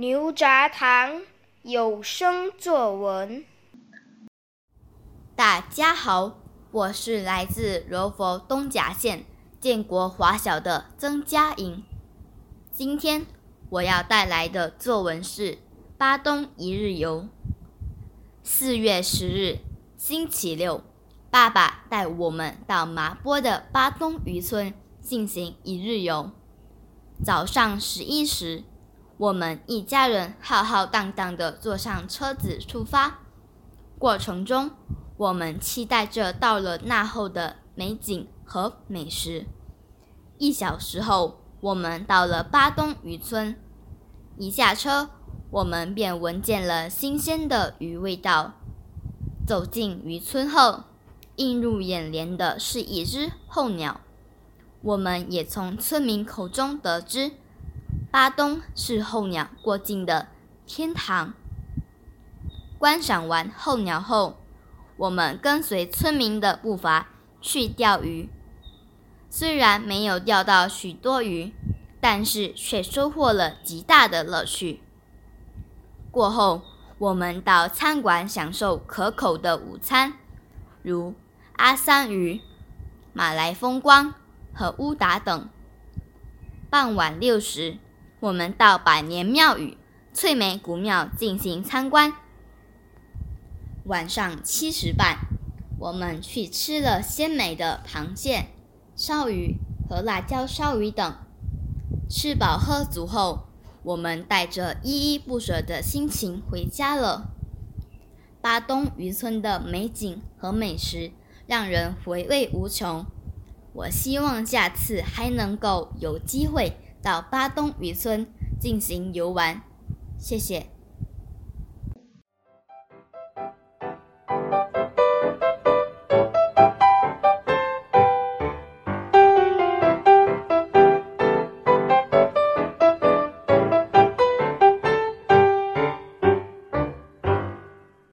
牛轧糖有声作文。大家好，我是来自柔佛东甲县建国华小的曾佳莹。今天我要带来的作文是《巴东一日游》。四月十日，星期六，爸爸带我们到麻坡的巴东渔村进行一日游。早上十一时，我们一家人浩浩荡荡地坐上车子出发。过程中，我们期待着到了那后的美景和美食。一小时后，我们到了巴东渔村。一下车，我们便闻见了新鲜的鱼味道。走进渔村后，映入眼帘的是一只候鸟。我们也从村民口中得知，巴东是候鸟过境的天堂。观赏完候鸟后，我们跟随村民的步伐去钓鱼。虽然没有钓到许多鱼，但是却收获了极大的乐趣。过后，我们到餐馆享受可口的午餐，如阿三鱼、马来风光。和乌达等。傍晚六时，我们到百年庙宇翠梅古庙进行参观。晚上七时半，我们去吃了鲜美的螃蟹、烧鱼和辣椒烧鱼等。吃饱喝足后，我们带着依依不舍的心情回家了。巴东渔村的美景和美食让人回味无穷。我希望下次还能够有机会到巴东渔村进行游玩，谢谢。